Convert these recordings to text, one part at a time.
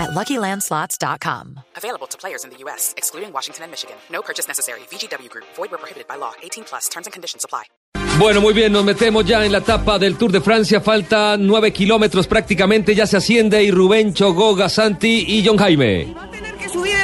at LuckyLandSlots.com. Available to players in the U.S., excluding Washington and Michigan. No purchase necessary. VGW Group. Void where prohibited by law. 18 plus. Terms and conditions apply. Bueno, muy bien, nos metemos ya en la etapa del Tour de Francia. Faltan nueve kilómetros prácticamente. Ya se asciende y Rubén Chogoga, Santi y John Jaime.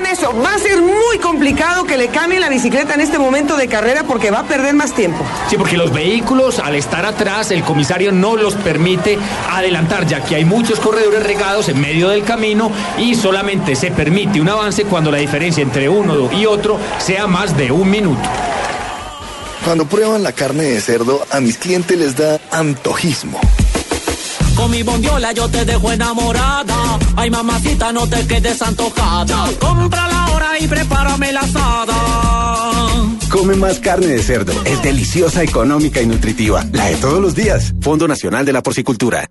Eso. Va a ser muy complicado que le cambien la bicicleta en este momento de carrera porque va a perder más tiempo. Sí, porque los vehículos, al estar atrás, el comisario no los permite adelantar, ya que hay muchos corredores regados en medio del camino y solamente se permite un avance cuando la diferencia entre uno y otro sea más de un minuto. Cuando prueban la carne de cerdo, a mis clientes les da antojismo. Con mi bondiola yo te dejo enamorada. Ay, mamacita, no te quedes antojada. Cómprala ahora y prepárame la asada. Come más carne de cerdo. Es deliciosa, económica y nutritiva. La de todos los días. Fondo Nacional de la Porcicultura.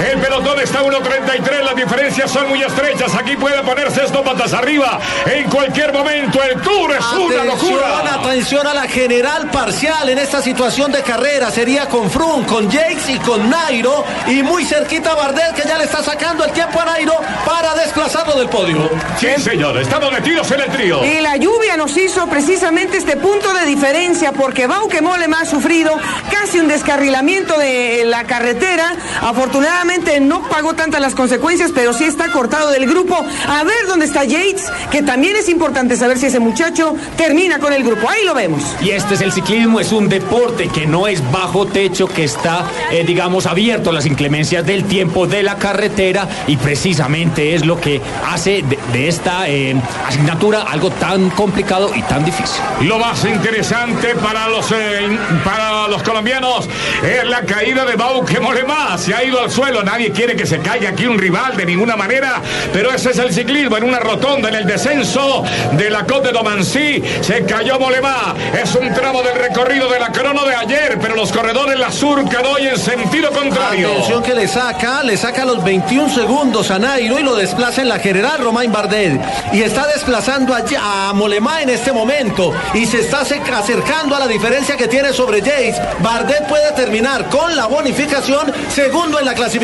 El pelotón está 1.33, las diferencias son muy estrechas. Aquí puede ponerse esto patas arriba en cualquier momento. El Tour es una locura. Atención a la general parcial en esta situación de carrera. Sería con Froome, con Jakes y con Nairo. Y muy cerquita Bardet que ya le está sacando el tiempo a Nairo para desplazarlo del podio. Sí, señor, estamos metidos en el trío. Y la lluvia nos hizo precisamente este punto de diferencia porque Bauke Mollema ha sufrido casi un descarrilamiento de la carretera. Afortunadamente no pagó tantas las consecuencias, pero sí está cortado del grupo. A ver dónde está Yates, que también es importante saber si ese muchacho termina con el grupo. Ahí lo vemos. Y este es el ciclismo, es un deporte que no es bajo techo, que está, eh, digamos, abierto a las inclemencias del tiempo de la carretera y precisamente es lo que hace de, de esta eh, asignatura algo tan complicado y tan difícil. Lo más interesante para los, eh, para los colombianos es la caída de Bauke Mollema. Se ha ido al suelo, nadie quiere que se caiga aquí un rival de ninguna manera, pero ese es el ciclismo en una rotonda en el descenso de la Côte de Domancy. Se cayó Mollema. Es un tramo del recorrido de la crono de ayer, pero los corredores la surcan hoy en sentido contrario. Atención que le saca, le saca los 21 segundos a Nairo y lo desplaza en la general Romain Bardet. Y está desplazando allá a Mollema en este momento y se está acercando a la diferencia que tiene sobre Yates. Bardet puede terminar con la bonificación segundo en la clasificación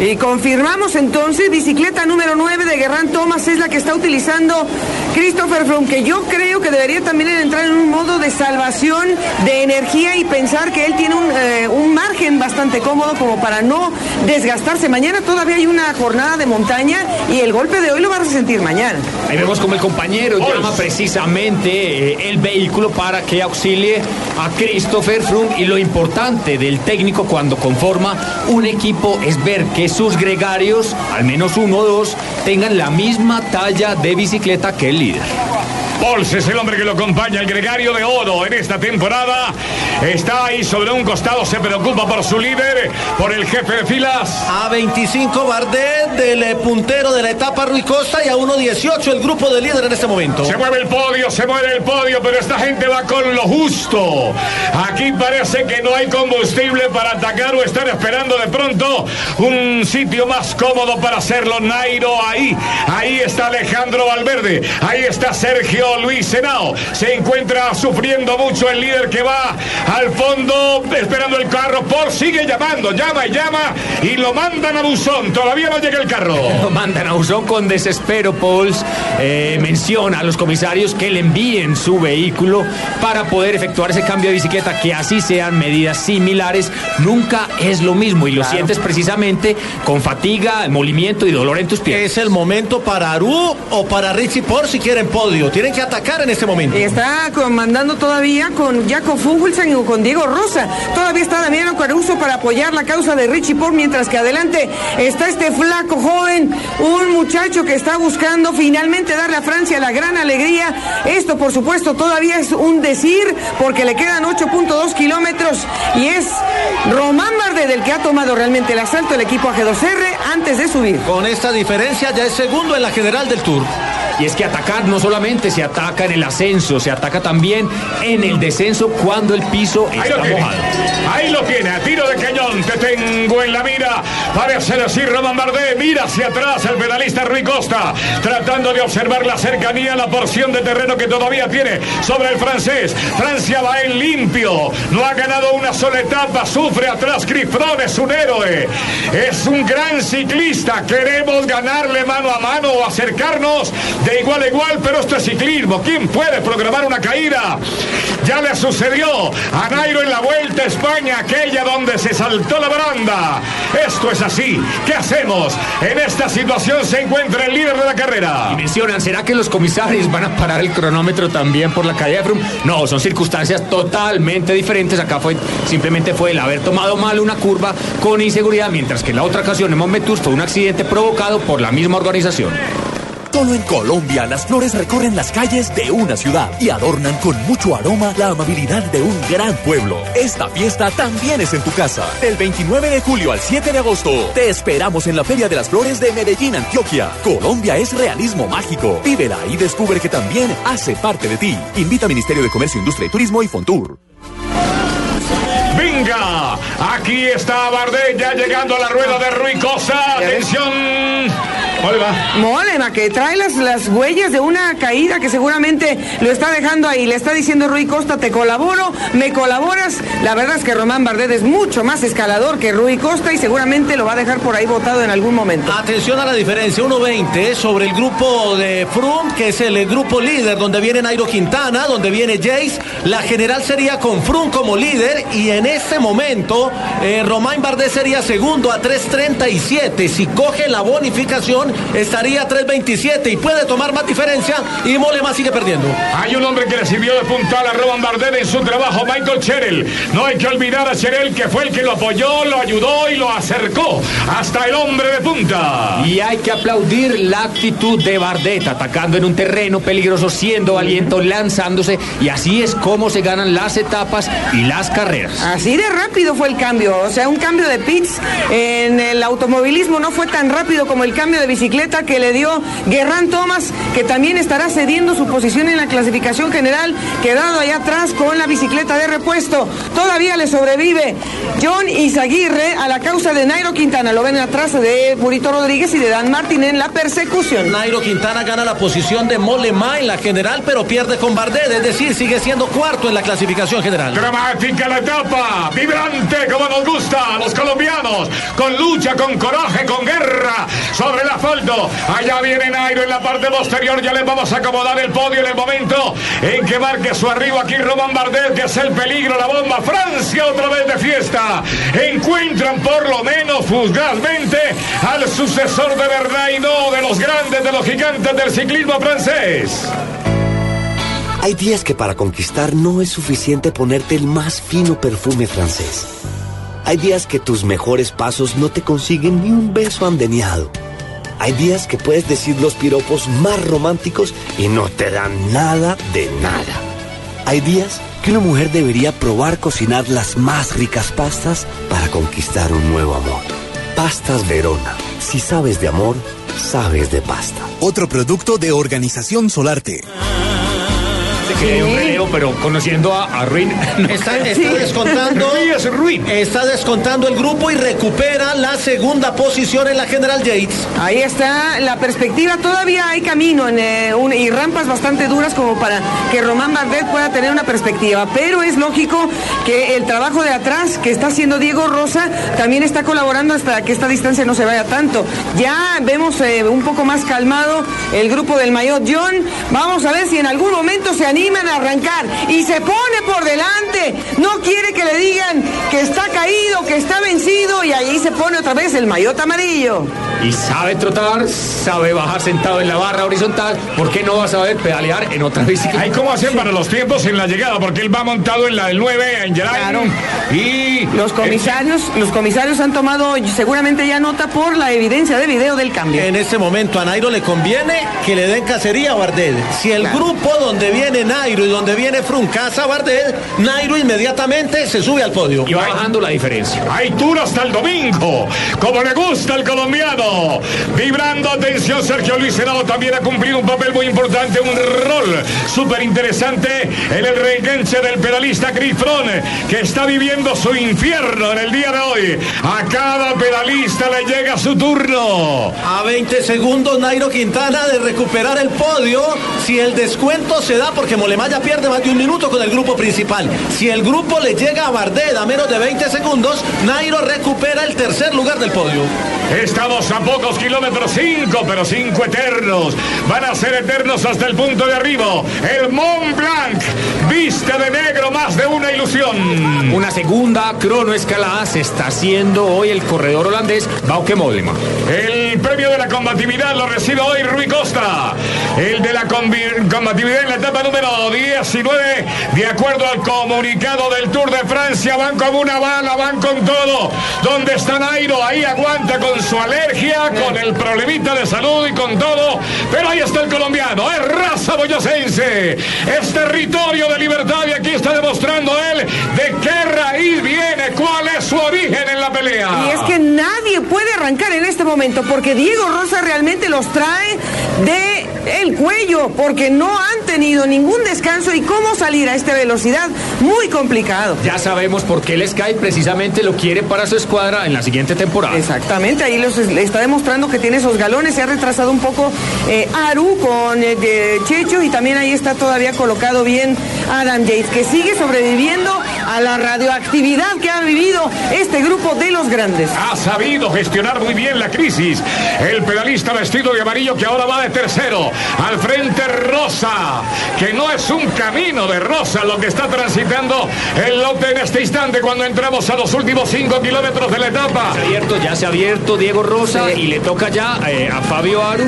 Y confirmamos entonces, bicicleta número 9 de Guerrán Thomas es la que está utilizando Christopher Froome, que yo creo que debería también entrar en un modo de salvación de energía y pensar que él tiene un, eh, un margen bastante cómodo como para no desgastarse. Mañana todavía hay una jornada de montaña y el golpe de hoy lo vas a sentir mañana. Ahí vemos como el compañero llama precisamente eh, el vehículo para que auxilie a Christopher Froome y lo importante del técnico cuando conforma un equipo es ver que sus gregarios, al menos uno o dos, tengan la misma talla de bicicleta que el líder. Pols es el hombre que lo acompaña, el gregario de oro en esta temporada. Está ahí sobre un costado, se preocupa por su líder, por el jefe de filas. A 25 Bardet del eh, puntero de la etapa Rui Costa y a 1.18 el grupo de líder en este momento. Se mueve el podio, se mueve el podio, pero esta gente va con lo justo. Aquí parece que no hay combustible para atacar o están esperando de pronto un sitio más cómodo para hacerlo. Nairo ahí, ahí está Alejandro Valverde, ahí está Sergio Luis Senao. Se encuentra sufriendo mucho el líder que va al fondo esperando el carro. Por sigue llamando, llama y llama y lo mandan a buzón. Todavía no llega el carro. Lo mandan a buzón con desespero. Pauls eh, menciona a los comisarios que le envíen su vehículo para poder efectuar ese cambio de bicicleta, que así sean medidas similares. Nunca es lo mismo y lo Claro. sientes precisamente con fatiga, molimiento y dolor en tus pies. Es el momento para Aru o para Richie por si quieren podio. Tienen que atacar en este momento. Está comandando todavía con Jacob Fuglsang o con Diego Rosa. Todavía está Damiano Caruso para apoyar la causa de Richie Port, mientras que adelante está este flaco joven, un muchacho que está buscando finalmente darle a Francia la gran alegría. Esto, por supuesto, todavía es un decir, porque le quedan 8.2 kilómetros y es Román Bardet el que ha tomado realmente el asalto del equipo AG2R antes de subir. Con esta diferencia ya es segundo en la general del Tour. Y es que atacar no solamente se ataca en el ascenso, se ataca también en el descenso cuando el piso Ahí está tiene. mojado. Ahí lo tiene. A tiro de cañón. Te tengo en la mira. Parece así Román Bardet. Mira hacia atrás el pedalista Rui Costa. Tratando de observar la cercanía, la porción de terreno que todavía tiene sobre el francés. Francia va en limpio. No ha ganado una sola etapa. Sufre atrás. Grifrón es un héroe. Es un gran ciclista. Queremos ganarle mano a mano o acercarnos de igual a igual. Pero esto es ciclismo. ¿Quién puede programar una caída? Ya le sucedió a Nairo en la Vuelta a España, aquella donde se saltó la baranda. Esto es así. ¿Qué hacemos? En esta situación se encuentra el líder de la carrera. Y mencionan, ¿será que los comisarios van a parar el cronómetro también por la caída de Froome? No, son circunstancias totalmente diferentes. Acá fue simplemente fue el haber tomado mal una curva con inseguridad, mientras que en la otra ocasión en Montmetus fue un accidente provocado por la misma organización. Solo en Colombia las flores recorren las calles de una ciudad y adornan con mucho aroma la amabilidad de un gran pueblo. Esta fiesta también es en tu casa. Del 29 de julio al 7 de agosto, te esperamos en la Feria de las Flores de Medellín, Antioquia. Colombia es realismo mágico. Vívela y descubre que también hace parte de ti. Invita Ministerio de Comercio, Industria y Turismo y Fontur. Venga, aquí está Bardet ya llegando a la rueda de Rui Costa. Atención. Oliva. Molema, que trae las, las huellas de una caída que seguramente lo está dejando ahí. Le está diciendo Rui Costa, te colaboro, me colaboras. La verdad es que Román Bardet es mucho más escalador que Rui Costa y seguramente lo va a dejar por ahí botado en algún momento. Atención a la diferencia, 1.20 sobre el grupo de Froome, que es el grupo líder, donde viene Nairo Quintana, donde viene Jace. La general sería con Froome como líder y en este momento eh, Romain Bardet sería segundo a 3.37. Si coge la bonificación, estaría a 3.27 y puede tomar más diferencia y Molema sigue perdiendo. Hay un hombre que le sirvió de puntal a Roman Bardet en su trabajo, Michael Cherel. No hay que olvidar a Cherel, que fue el que lo apoyó, lo ayudó y lo acercó hasta el hombre de punta. Y hay que aplaudir la actitud de Bardet, atacando en un terreno peligroso, siendo valiente, lanzándose, y así es como se ganan las etapas y las carreras. Así de rápido fue el cambio, o sea, un cambio de pits en el automovilismo no fue tan rápido como el cambio de bicicleta que le dio Guerrán Thomas, que también estará cediendo su posición en la clasificación general, quedado allá atrás con la bicicleta de repuesto. Todavía le sobrevive John Izaguirre a la causa de Nairo Quintana. Lo ven atrás de Burito Rodríguez y de Dan Martin en la persecución. Nairo Quintana gana la posición de Molema en la general, pero pierde con Bardet, es decir, sigue siendo cuarto en la clasificación general. Dramática la etapa, vibrante como nos gusta a los colombianos, con lucha, con coraje, con guerra sobre el Allá viene Nairo en la parte posterior, ya les vamos a acomodar el podio en el momento en que marque su arribo aquí Román Bardet, que es el peligro, la bomba. Francia otra vez de fiesta. Encuentran por lo menos fugazmente al sucesor de verdad y no de los grandes, de los gigantes del ciclismo francés. Hay días que para conquistar no es suficiente ponerte el más fino perfume francés. Hay días que tus mejores pasos no te consiguen ni un beso andeniado. Hay días que puedes decir los piropos más románticos y no te dan nada de nada. Hay días que una mujer debería probar cocinar las más ricas pastas para conquistar un nuevo amor. Pastas Verona. Si sabes de amor, sabes de pasta. Otro producto de Organización Solarte. Que un relevo, pero conociendo a, a Ruin. Está, está descontando. Está descontando el grupo y recupera la segunda posición en la General Yates. Ahí está la perspectiva. Todavía hay camino en, eh, un- y rampas bastante duras como para que Román Bardet pueda tener una perspectiva. Pero es lógico que el trabajo de atrás que está haciendo Diego Rosa también está colaborando hasta que esta distancia no se vaya tanto. Ya vemos eh, un poco más calmado el grupo del Mayor John. Vamos a ver si en algún momento se animan a arrancar y se pone por delante. No quiere que le digan que está caído, que está vencido y ahí se pone otra vez el Maillot amarillo. Y sabe trotar, sabe bajar sentado en la barra horizontal. ¿Por qué no va a saber pedalear en otra bicicleta? Ay, ¿cómo hacen para los tiempos en la llegada? Porque él va montado en la del 9, en Geray. Y Los comisarios, los comisarios han tomado seguramente ya nota por la evidencia de video del cambio. En este momento a Nairo le conviene que le den cacería a Bardet. Si el grupo grupo donde viene Nairo y donde viene Fruncasa Bardel, Nairo inmediatamente se sube al podio. Y va bajando la diferencia. Hay tour hasta el domingo, como le gusta al colombiano. Vibrando, atención, Sergio Luis Senado también ha cumplido un papel muy importante, un rol súper interesante en el reenganche del pedalista Chris Froome, que está viviendo su infierno en el día de hoy. A cada pedalista le llega su turno. A 20 segundos Nairo Quintana de recuperar el podio si el descuento se da porque Molemaya pierde más de un minuto con el grupo principal. Si el grupo le llega a Bardet a menos de 20 segundos, Nairo recupera el tercer lugar del podio. Estamos a pocos kilómetros, cinco, pero cinco eternos. Van a ser eternos hasta el punto de arriba. El Mont Blanc viste de negro más de una ilusión. Una segunda cronoescalada se está haciendo hoy el corredor holandés Bauke Mollema. El premio de la combatividad lo recibe hoy Rui Costa. El de la combatividad en la etapa número 19, de acuerdo al comunicado del Tour de Francia, van como una bala, van con todo. ¿Dónde está Nairo? Ahí aguanta con su alergia, con el problemita de salud y con todo. Pero ahí está el colombiano, es raza boyacense, es territorio de libertad y aquí está demostrando él de qué raíz viene, cuál es su origen en la pelea. Y es que nadie puede arrancar en este momento porque Diego Rosa realmente los trae de el cuello porque no han tenido ningún descanso y cómo salir a esta velocidad muy complicado. Ya sabemos por qué el Sky precisamente lo quiere para su escuadra en la siguiente temporada. Exactamente, ahí los, le está demostrando que tiene esos galones, se ha retrasado un poco eh, Aru con eh, Checho y también ahí está todavía colocado bien Adam Yates, que sigue sobreviviendo a la radioactividad que ha vivido este grupo de los grandes. Ha sabido gestionar muy bien la crisis. El pedalista vestido de amarillo que ahora va de tercero. Al frente Rosa, que no es un camino de Rosa lo que está transitando el lote en este instante cuando entramos a los últimos cinco kilómetros de la etapa. Se ha abierto, ya se ha abierto Diego Rosa y le toca ya eh, a Fabio Aru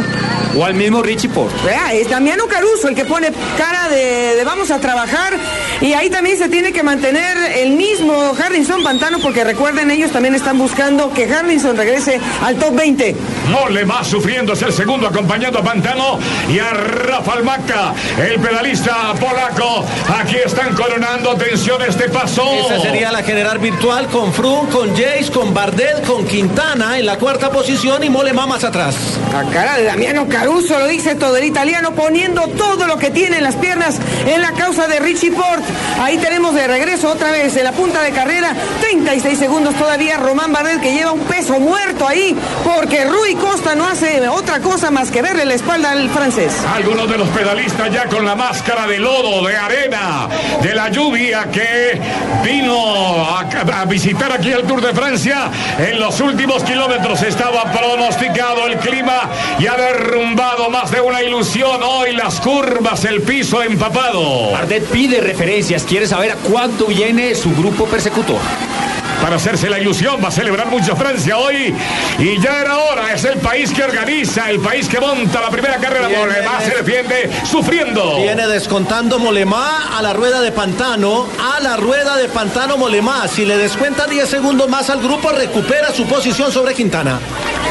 o al mismo Richie Port. Vea, es Damiano Caruso el que pone cara de, de vamos a trabajar y ahí también se tiene que mantener el mismo Harrison Pantano porque recuerden ellos también están buscando que Harrison regrese al top 20. Mole va sufriendo, es el segundo acompañando a Pantano y a Rafa Almaca, el pedalista polaco. Aquí están coronando, atención, este paso. Esa sería la general virtual con Froome, con Jace, con Bardet, con Quintana en la cuarta posición y Molema más atrás. A cara de Damiano Caruso, lo dice todo el italiano, poniendo todo lo que tiene en las piernas en la causa de Richie Port. Ahí tenemos de regreso otra vez en la punta de carrera, 36 segundos todavía, Román Bardet que lleva un peso muerto ahí, porque Rui Costa no hace otra cosa más que verle la espalda al francés. Algunos de los pedalistas ya con la máscara de lodo, de arena, de la lluvia que vino a, a visitar aquí el Tour de Francia. En los últimos kilómetros estaba pronosticado el clima y ha derrumbado más de una ilusión. Hoy las curvas, el piso empapado. Bardet pide referencias, quiere saber a cuánto viene su grupo persecutor. Para hacerse la ilusión, va a celebrar mucho Francia hoy. Y ya era hora, es el país que organiza, el país que monta la primera carrera. Viene Mollema des- se defiende sufriendo. Viene descontando Molemá a la rueda de Pantano, a la rueda de Pantano Molemá. Si le descuenta 10 segundos más al grupo, recupera su posición sobre Quintana.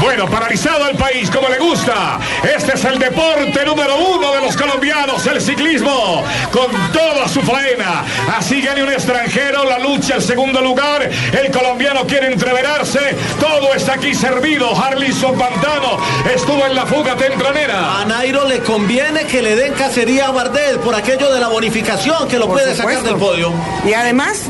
Bueno, paralizado el país como le gusta. Este es el deporte número uno de los colombianos, el ciclismo, con toda su faena. Así gane un extranjero la lucha, el segundo lugar. El colombiano quiere entreverarse. Todo está aquí servido. Harlison Pantano estuvo en la fuga tempranera. A Nairo le conviene que le den cacería a Bardet por aquello de la bonificación que lo Por puede sacar del podio. Y además,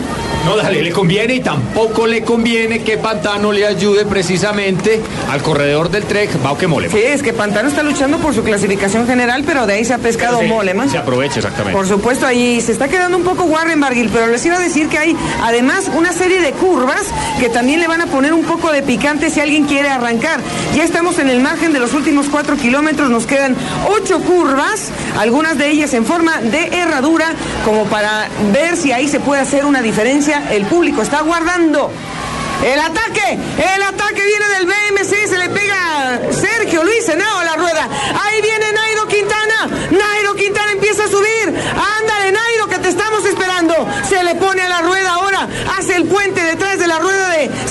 No, dale, le conviene y tampoco le conviene que Pantano le ayude precisamente al corredor del Trek, Bauke Mollema. sí, es que Pantano está luchando por su clasificación general, pero de ahí se ha pescado Se- Moleman. Se aprovecha exactamente. Por supuesto, ahí se está quedando un poco Warren Barguil, pero les iba a decir que hay además una serie de curvas que también le van a poner un poco de picante si alguien quiere arrancar. Ya estamos en el margen de los últimos cuatro kilómetros, nos quedan ocho curvas, algunas de ellas en forma de herradura, como para ver si ahí se puede hacer una diferencia. El público está guardando. El ataque, el ataque viene del BMC, se le pega Sergio Luis Henao a la rueda. Ahí viene Nairo Quintana, Nairo Quintana empieza a subir. Ándale Nairo que te estamos esperando. Se le pone a la rueda ahora, hace el puente detrás de la rueda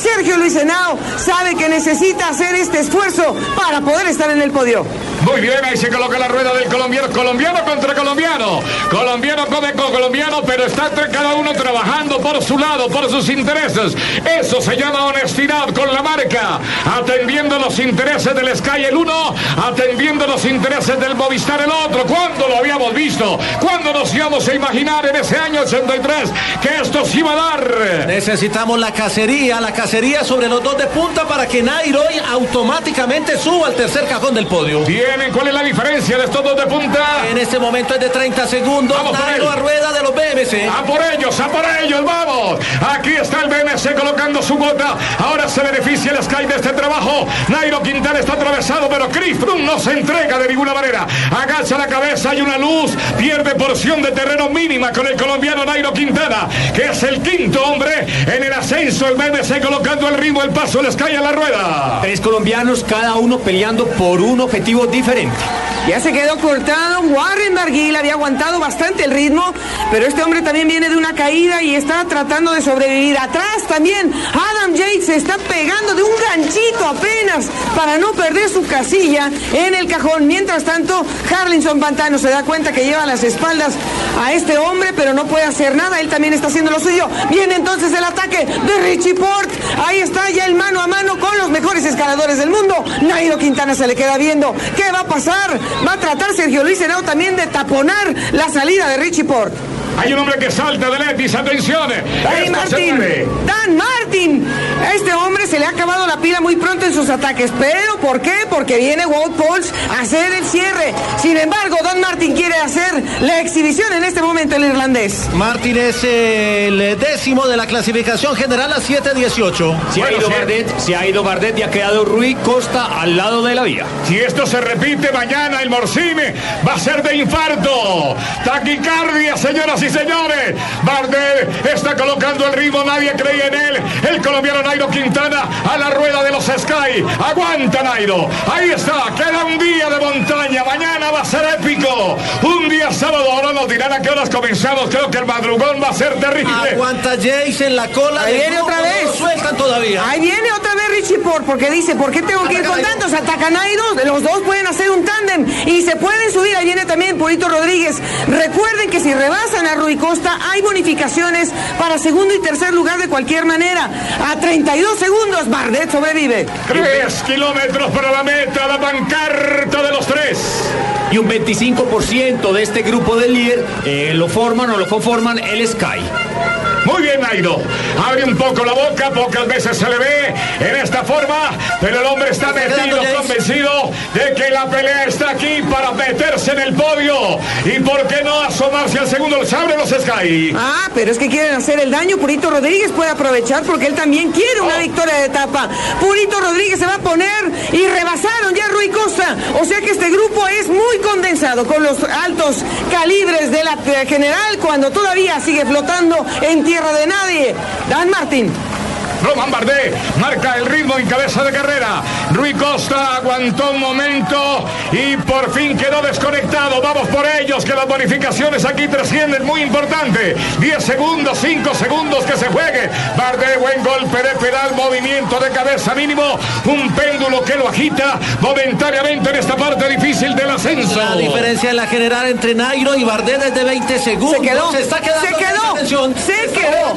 Sergio Luis Henao. sabe que necesita hacer este esfuerzo para poder estar en el podio. Muy bien, ahí se coloca la rueda del colombiano. Colombiano contra colombiano. Colombiano come con colombiano, pero está entre cada uno trabajando por su lado, por sus intereses. Eso se llama honestidad con la marca. Atendiendo los intereses del Sky el uno, atendiendo los intereses del Movistar el otro. ¿Cuándo lo habíamos visto? ¿Cuándo nos íbamos a imaginar en ese año 83 que esto se iba a dar? Necesitamos la cacería, la cacería sobre los dos de punta para que Nairo automáticamente suba al tercer cajón del podio. Tienen, ¿cuál es la diferencia de estos dos de punta? En este momento es de 30 segundos. Vamos Nairo a rueda de los BMC. A por ellos, a por ellos, vamos. Aquí está el BMC colocando su bota. Ahora se beneficia el Sky de este trabajo. Nairo Quintana está atravesado, pero Chris Froome no se entrega de ninguna manera. Agacha la cabeza, hay una luz. Pierde porción de terreno mínima con el colombiano Nairo Quintana, que es el quinto hombre en el ascenso. El BMC colocando el ritmo, el paso, el Sky a la rueda. Tres colombianos, cada uno peleando por un objetivo diferente. Ya se quedó cortado. Warren Barguil había aguantado bastante el ritmo, pero este hombre también viene de una caída y está tratando de sobrevivir. Atrás también Adam Yates se está pegando de un ganchito apenas para no perder su casilla en el cajón. Mientras tanto, Harlinson Pantano se da cuenta que lleva las espaldas a este hombre, pero no puede hacer nada. Él también está haciendo lo suyo. Viene entonces el ataque de Richie Port. Ahí está ya el mano a mano con los mejores escaladores del mundo. Nairo Quintana se le queda viendo. ¿Qué va a pasar? Va a tratar Sergio Luis Henao también de taponar la salida de Richie Port. Hay un hombre que salta de Letis, atención. Dan Martin. Dan Martin. A este hombre se le ha acabado la pila muy pronto en sus ataques. ¿Pero por qué? Porque viene Wout Pauls a hacer el cierre. Sin embargo, Dan Martin quiere hacer la exhibición en este momento el irlandés. Martín es el décimo de la clasificación general a 7-18. Se ha ido Bardet, se ha ido Bardet y ha quedado Rui Costa al lado de la vía. Si esto se repite mañana, el Morcine va a ser de infarto. Taquicardia, señoras y señores. Bardet está colocando el ritmo, nadie creía en él. El colombiano Nairo Quintana a la rueda de los Sky. Aguanta Nairo. Ahí está, queda un día de montaña. Mañana va a ser épico. Un día sábado, ahora nos dirán a qué horas comenzamos. Creo que el madrugón va a ser terrible. Aguanta Jace en la cola. Ahí viene otra no vez. lo sueltan todavía. Ahí viene otra vez Richie Port porque dice, ¿por qué tengo que ir con tantos? Ataca Nairo, los dos pueden hacer un tándem y se pueden subir. Ahí viene también Purito Rodríguez. Recuerden que si rebasan a Rui Costa hay bonificaciones para segundo y tercer lugar de cualquier manera. A 32 segundos, Bardet sobrevive. Tres kilómetros para la meta, la pancarta de los tres. Y un 25% de este grupo del líder eh, lo forman o lo conforman el Sky. Muy bien, Nairo. Abre un poco la boca, pocas veces se le ve en esta forma, pero el hombre está metido, convencido de que la pelea está aquí para meterse en el podio. ¿Y por qué no asomarse al segundo? Se abren los Sky. Ah, pero es que quieren hacer el daño. Purito Rodríguez puede aprovechar porque él también quiere una victoria de etapa. Purito Rodríguez se va a poner y rebasaron ya a Rui Costa. O sea que este grupo es muy condensado con los altos calibres de la eh, general cuando todavía sigue flotando en tierra de nadie. Dan Martín. Roman Bardet marca el ritmo en cabeza de carrera. Rui Costa aguantó un momento y por fin quedó desconectado. Vamos por ellos, que las bonificaciones aquí trascienden. Muy importante. 10 segundos, 5 segundos que se juegue. Bardet, buen golpe de pedal, movimiento de cabeza mínimo. Un péndulo que lo agita momentáneamente en esta parte difícil del ascenso. La diferencia en la general entre Nairo y Bardet es de 20 segundos. Se quedó. Se está quedando. Se quedó. Atención. Se quedó.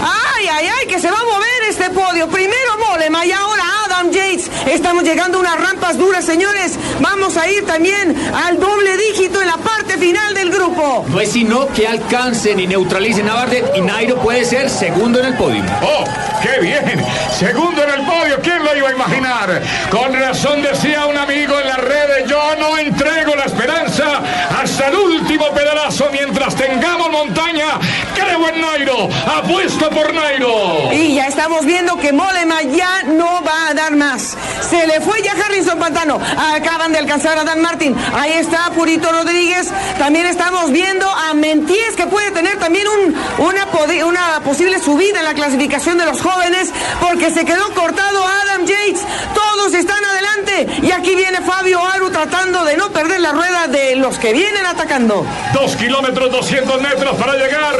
Ay, ay, ay, que se va a mover este podio. Primero Molema y ahora Adam Yates. Estamos llegando a unas rampas duras, señores. Vamos a ir también al doble dígito en la parte final del grupo. No es sino que alcancen y neutralicen a Bardet y Nairo puede ser segundo en el podio. ¡Oh, qué bien! Segundo en el podio, ¿quién lo iba a imaginar? Con razón decía un amigo en las redes, yo no entrego la esperanza hasta el último pedalazo mientras tengamos montaña. Creo en Nairo, apuesto por Nairo. Y ya estamos viendo que Molema ya no va a dar más. Se le fue ya Harrison Pantano. Acaban de alcanzar a Dan Martin. Ahí está Purito Rodríguez. También estamos viendo a Mentíes que puede tener también un- una, posible subida en la clasificación de los jóvenes porque se quedó cortado Adam Yates. Todos están adelante. Y aquí viene Fabio Aru tratando de no perder la rueda de los que vienen atacando. Dos kilómetros, 200 metros para llegar.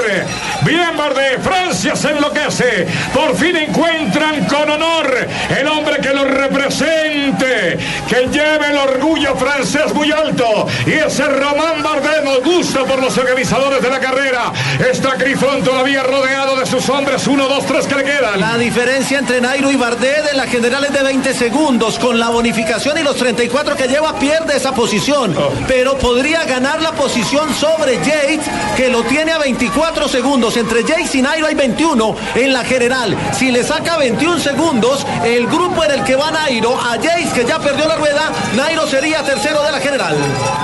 Bien, Bardet. Francia se enloquece. Por fin encuentran con honor el hombre que lo represente, que lleve el orgullo francés muy alto. Y ese Román Bardet nos gusta por los organizadores de la carrera. Está Grifón todavía rodeado de sus hombres. Uno, dos, tres que le quedan. La diferencia entre Nairo y Bardet en la general es de 20 segundos. Con la bonificación y los 34 que lleva, pierde esa posición. Pero podría ganar la posición sobre Yates, que lo tiene a 24 segundos. Entre Yates y Nairo hay 21 en la general. Si le saca 21 segundos, el grupo en el que va Nairo, a Yates, que ya perdió la rueda, Nairo sería tercero de la general.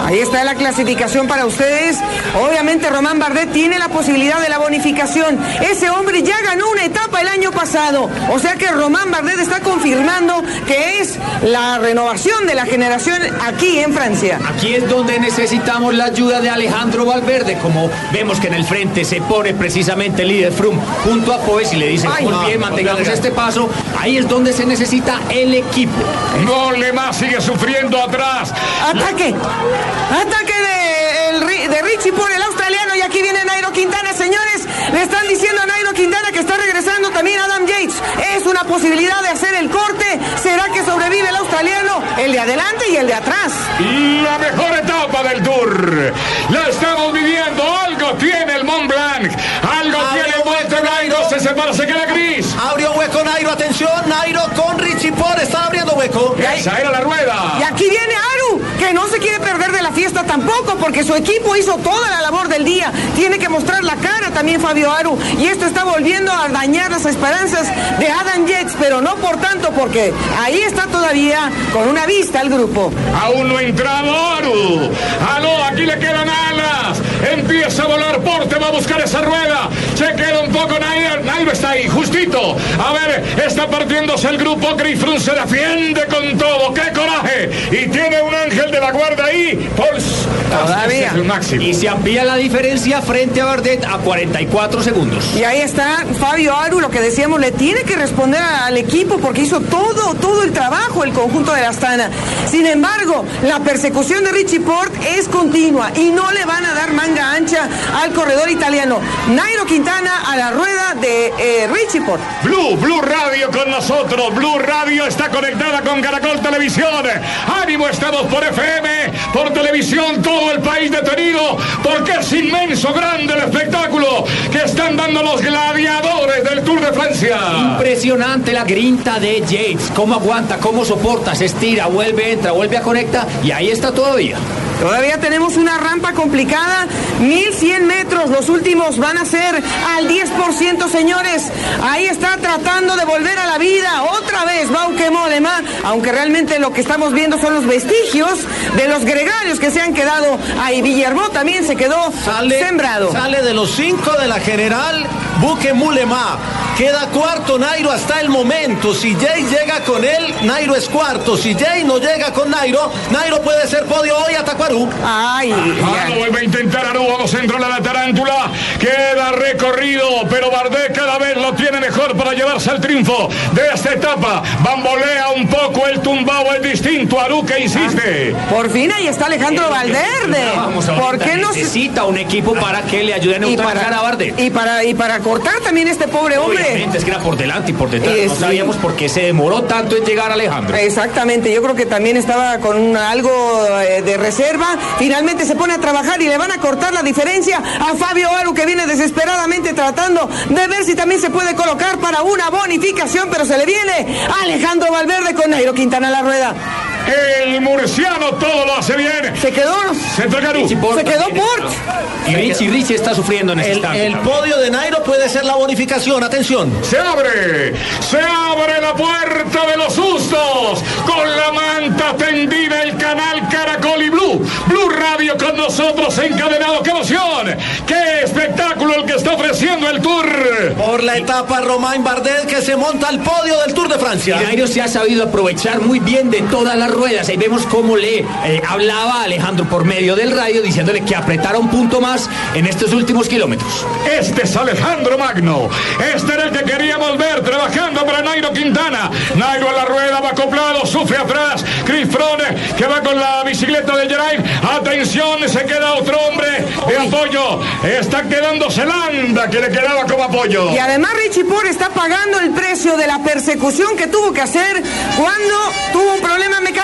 Ahí está la clasificación para ustedes. Obviamente Román Bardet tiene la posibilidad de la bonificación. Ese hombre ya ganó una etapa el año pasado. O sea que Román Bardet está confirmando que es la renovación de la generación aquí en Francia. Aquí es donde necesitamos la ayuda de Alejandro Valverde, como vemos que en el frente se pone precisamente el líder Frum junto a Poes y le dicen, Ay, muy no, bien, no, no, no. este paso. Ahí es donde se necesita el equipo. más sigue sufriendo atrás. Ataque. Ataque de, de Richie por el australiano y aquí viene Nairo Quintana, señores. Le están diciendo a Nairo Quintana que está regresando también Adam Yates. Es una posibilidad de hacer el corte. ¿Será que sobrevive el australiano? El de adelante y el de atrás. La mejor etapa del Tour. La estamos viviendo. Algo tiene el Mont Blanc. Algo tiene el Monte Blanco. Se separa, se queda gris. Abrió hueco Nairo, atención, Nairo con Richie Por, está abriendo hueco. Era la rueda. Y aquí viene Aru, que no se quiere perder de la fiesta tampoco, porque su equipo hizo toda la labor del día. Tiene que mostrar la cara también Fabio Aru. Y esto está volviendo a dañar las esperanzas de Adam Yates, pero no por tanto, porque ahí está todavía con una vista el grupo. Aún no ha entrado Aru. Aló, aquí le quedan alas. Empieza a volar Porte, va a buscar esa rueda. Se queda un poco Nairo. Nairo está ahí, justito. A ver, está partiéndose el grupo. Grifrun se defiende con todo. ¡Qué coraje! Y tiene un ángel de la guarda ahí. Pols. Todavía. Y se amplía la diferencia frente a Bardet a 44 segundos. Y ahí está Fabio Aru, lo que decíamos, le tiene que responder al equipo porque hizo todo, todo el trabajo el conjunto de la Astana. Sin embargo, la persecución de Richie Port es continua y no le van a dar manga ancha al corredor italiano. Nairo Quintana a la rueda de eh, Richie Port. Blue, Blue Radio con nosotros. Blue Radio está conectada con Caracol Televisión. Ánimo, estamos por FM, por televisión, todo el país detenido, porque es inmenso, grande el espectáculo que están dando los gladiadores del Tour de Francia. Impresionante la grinta de Yates. Cómo aguanta, cómo soporta, se estira, vuelve, entra, vuelve a conecta y ahí está todavía. Todavía tenemos una rampa complicada, 1100 metros, los últimos van a ser al 10%, señores. Ahí está tratando de volver a la vida otra vez Bauke Mollema, aunque realmente lo que estamos viendo son los vestigios de los gregarios que se han quedado ahí. Villermo también se quedó sembrado. Sale de los cinco de la general Buque Mulema. Queda cuarto Nairo hasta el momento. Si Jay llega con él, Nairo es cuarto. Si Jay no llega con Nairo, Nairo puede ser podio hoy a Tacuarú. Ay, Ah, lo vuelve a intentar Aru, vamos a entrar a la tarántula. Queda recorrido, pero Bardet cada vez lo tiene mejor para llevarse al triunfo de esta etapa. Bambolea un poco el tumbao, el distinto. Aru que insiste. Por fin ahí está Alejandro Valverde. Vamos ¿Por qué no se- necesita un equipo para que le ayude a para, a Bardet? y para y para cortar también este pobre hombre. Obviamente es que era por delante y por detrás. Eh, no sí. sabíamos por qué se demoró tanto en llegar Alejandro. Exactamente, yo creo que también estaba con algo eh, de reserva. Finalmente se pone a trabajar y le van a cortar la diferencia a Fabio Aru que viene desesperadamente tratando de ver si también se puede colocar para una bonificación, pero se le viene Alejandro Valverde con Nairo Quintana a la rueda. El murciano todo lo hace bien. Se quedó, Centro Garú. se quedó Port. Y Richie, Richie está sufriendo en ese El, instante. el también. podio de Nairo puede ser la bonificación. Atención. Se abre, se abre la puerta de los sustos con la manta tendida el canal Caracol y Blue. Blue Radio con nosotros encadenado. ¡Qué emoción! ¡Qué espectáculo el que está ofreciendo el Tour! Por la etapa Romain Bardet que se monta al podio del Tour de Francia. Y Nairo se ha sabido aprovechar muy bien de todas las ruedas. Ahí vemos cómo le eh, hablaba a Alejandro por medio del radio diciéndole que apretara un punto más en estos últimos kilómetros. Este es Alejandro Magno. Este era el que quería volver trabajando para Nairo Quintana. Nairo a la rueda va acoplado, sufre atrás. Chris Frone que va con la bicicleta de Geraint. Atención, se queda otro hombre de apoyo. Está quedándose Landa que le quedaba como apoyo. Y además Richie Por está pagando el precio de la persecución que tuvo que hacer cuando tuvo un problema mecánico.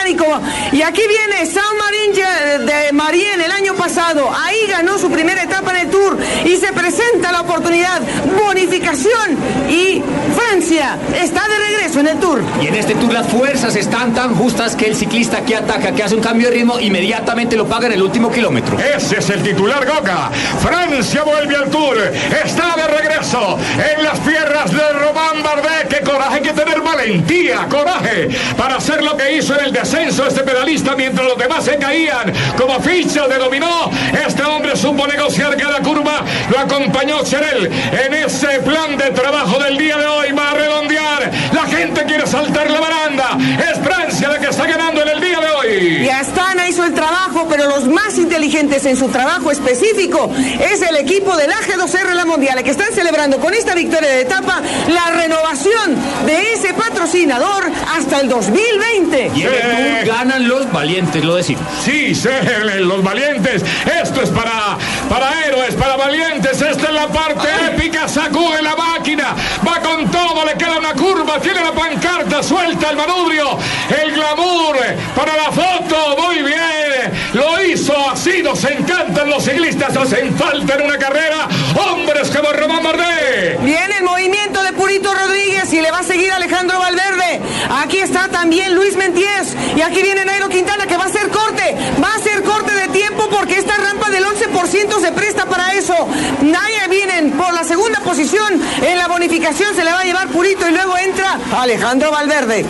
Y aquí viene San Marín de Marien el año pasado. Ahí ganó su primera etapa en el Tour y se presenta la oportunidad. Bonificación y Francia está de regreso en el Tour. Y en este Tour las fuerzas están tan justas que el ciclista que ataca, que hace un cambio de ritmo, inmediatamente lo paga en el último kilómetro. Ese es el titular Goga. Francia vuelve al Tour. Está de regreso en las tierras de Román Bardet. ¡Qué coraje! Hay que tener valentía, coraje para hacer lo que hizo en el descenso este pedalista mientras los demás se caían como ficha de dominó. Este hombre supo negociar cada curva. Lo acompañó Cherel en ese plan de trabajo del día de hoy. Va a redondear. La gente quiere saltar la baranda. Es Francia la que está ganando en el día de hoy. Y Astana hizo el trabajo, pero los más inteligentes en su trabajo específico es el equipo del AG2R La Mundial, que están celebrando con esta victoria de etapa la renovación de ese patrocinador hasta el 2020. Y en el Tour ganan los valientes, lo decimos. Sí, sí, los valientes. Esto es para, para héroes, para valientes. Esta es la parte épica. Sacude la máquina. Va con todo, le queda una curva. Tiene la pancarta, suelta el manubrio. El glamour para la foto. Muy bien. Lo hizo así. Nos encantan los ciclistas. Hacen falta en una carrera. Hombres como Román Bardet. Viene el movimiento de Purito Rodríguez y le va a seguir Alejandro Valverde. Aquí está también Luis Mentíes. Y aquí viene Nairo Quintana que va a hacer corte. Va a hacer corte tiempo porque esta rampa del 11% se presta para eso. Nadie vienen por la segunda posición. En la bonificación se le va a llevar Purito y luego entra Alejandro Valverde.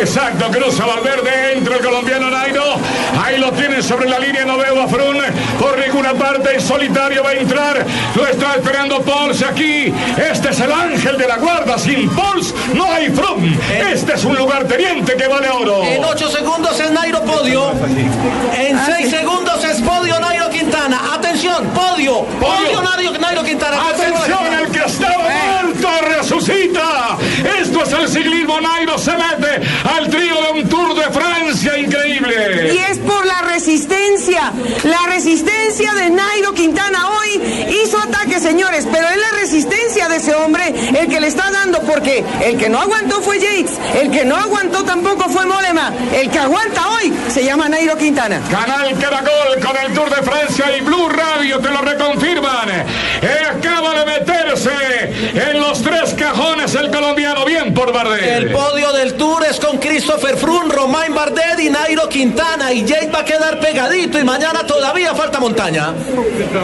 Exacto, cruza Valverde, entra el colombiano Nairo. Ahí lo tienen sobre la línea, no veo a Frun por ninguna parte. En solitario va a entrar. Lo está esperando Pols aquí. Este es el ángel de la guarda. Sin Pols no hay Frun. Este es un lugarteniente que vale oro. En 8 segundos es Nairo Podio. En 6 segundos es Podio Nairo Quintana. Atención, Podio. Podio, Nairo, Nairo Quintana. Atención, el que estaba muerto resucita. Esto es el ciclismo. Nairo se mete al trío de un Tour de Francia increíble. Y es por la resistencia. La resistencia de Nairo Quintana hoy hizo ataque, señores. Pero es la resistencia de ese hombre el que le está el que no aguantó fue Yates. El que no aguantó tampoco fue Molema. El que aguanta hoy se llama Nairo Quintana. Canal Caracol con el Tour de Francia y Blue Radio te lo reconfirman. Acaba de meterse en los tres cajones el colombiano. Bien por Bardet. El podio del Tour es con Christopher Froome, Romain Bardet y Nairo Quintana. Y Jake va a quedar pegadito y mañana todavía falta montaña.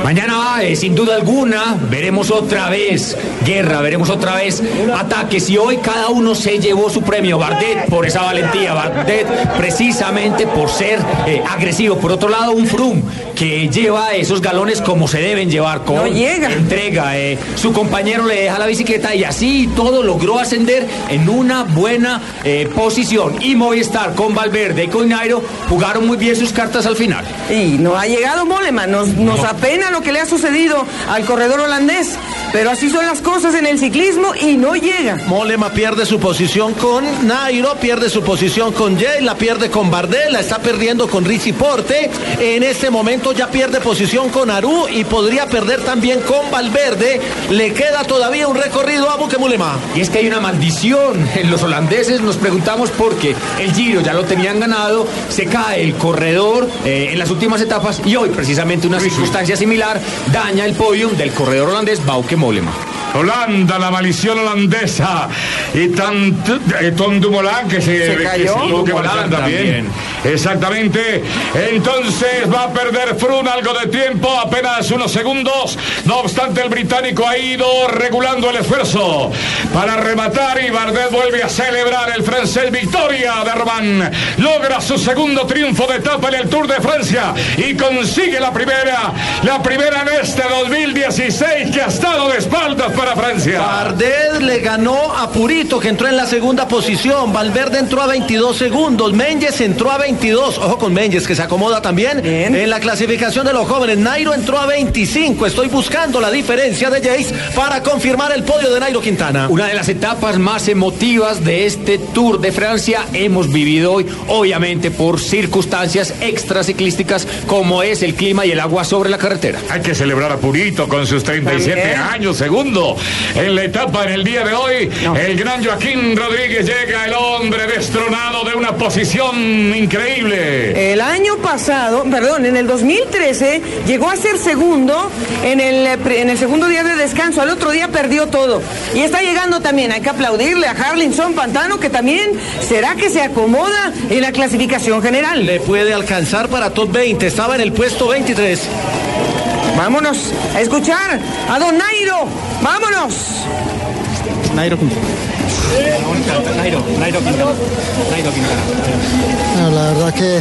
Mañana, eh, sin duda alguna, veremos otra vez guerra, veremos otra vez ataques. Y hoy cada uno se llevó su premio. Bardet por esa valentía, Bardet precisamente por ser eh, agresivo. Por otro lado, un Froome que lleva esos galones como se deben llevar, con No llega. entrega. eh, su compañero le deja la bicicleta y así todo logró ascender en una buena eh, posición. Y Movistar con Valverde y con Nairo jugaron muy bien sus cartas al final. Y no ha llegado Molema. Nos, nos apena lo que le ha sucedido al corredor holandés. Pero así son las cosas en el ciclismo y no llega. Molema pierde su posición con Nairo, pierde su posición con Jay, la pierde con Bardet, la está perdiendo con Richie Porte. En este momento ya pierde posición con Aru y podría perder también con Valverde. Le queda todavía un recorrido a Buque Mulema. Y es que hay una maldición en los holandeses, nos preguntamos por qué el Giro ya lo tenían ganado, se cae el corredor eh, en las últimas etapas y hoy precisamente una circunstancia similar daña el podium del corredor holandés Bauke Mollema. Holanda, la maldición holandesa. Y tan, eh, Tom Dumoulin que se, Se que cayó. tuvo que marchar también. Exactamente. Entonces va a perder Frun algo de tiempo, apenas unos segundos. No obstante, el británico ha ido regulando el esfuerzo para rematar y Bardet vuelve a celebrar el francés victoria de. Logra su segundo triunfo de etapa en el Tour de Francia y consigue la primera, la primera en este 2016 que ha estado de espaldas para para Francia. Bardet le ganó a Purito, que entró en la segunda posición. Valverde entró a 22 segundos. Menges entró a 22. Ojo con Menges, que se acomoda también en la clasificación de los jóvenes. Nairo entró a 25. Estoy buscando la diferencia de Jace para confirmar el podio de Nairo Quintana. Una de las etapas más emotivas de este Tour de Francia hemos vivido hoy, obviamente por circunstancias extraciclísticas como es el clima y el agua sobre la carretera. Hay que celebrar a Purito con sus 37 También. años, segundo. En la etapa en el día de hoy, el gran Joaquín Rodríguez llega, el hombre destronado de una posición increíble. El año pasado, perdón, en el 2013 llegó a ser segundo en el, en el segundo día de descanso. Al otro día perdió todo. Y está llegando también, hay que aplaudirle a Harlinson Pantano, que también será que se acomoda en la clasificación general. Le puede alcanzar para top 20. Estaba en el puesto 23. Vámonos a escuchar a Don. Vámonos. Nairo Quintana. Nairo, Nairo Quintana. Nairo Quintana. No, la verdad que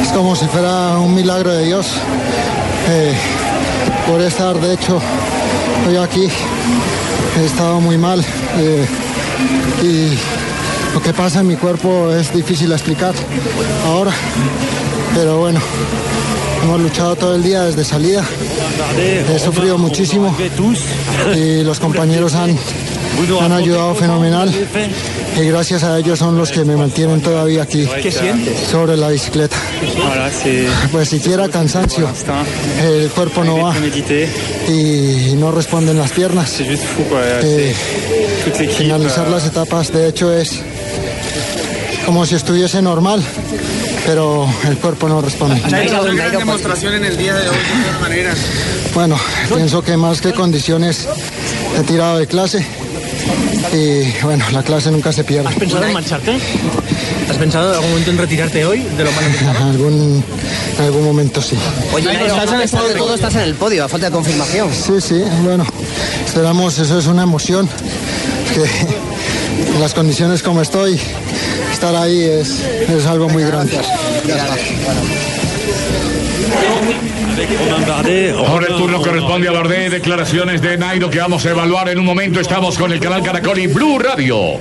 es como si fuera un milagro de Dios. Eh, por estar, de hecho, hoy aquí he estado muy mal eh, y lo que pasa en mi cuerpo es difícil de explicar ahora. Pero bueno, hemos luchado todo el día desde salida. He sufrido muchísimo y los compañeros han, han ayudado fenomenal y gracias a ellos son los que me mantienen todavía aquí ¿Qué sientes? sobre la bicicleta. Pues siquiera cansancio, el cuerpo no va y no responden las piernas. Eh, finalizar las etapas de hecho es como si estuviese normal, pero el cuerpo no responde. Una gran demostración en el día de hoy, de todas maneras. Bueno, pienso que más que condiciones he tirado de clase y bueno, la clase nunca se pierde. ¿Has pensado en marcharte? ¿Has pensado en algún momento en retirarte hoy de lo malo que algún, en algún momento sí. Oye, Nairo, estás en el podio, de todo estás en el podio, a falta de confirmación. Sí, sí, bueno, esperamos, eso es una emoción, que las condiciones como estoy, estar ahí es, es algo muy grande. Ahora el turno corresponde a Bardet, declaraciones de Nairo que vamos a evaluar en un momento. Estamos con el canal Caracol y Blue Radio.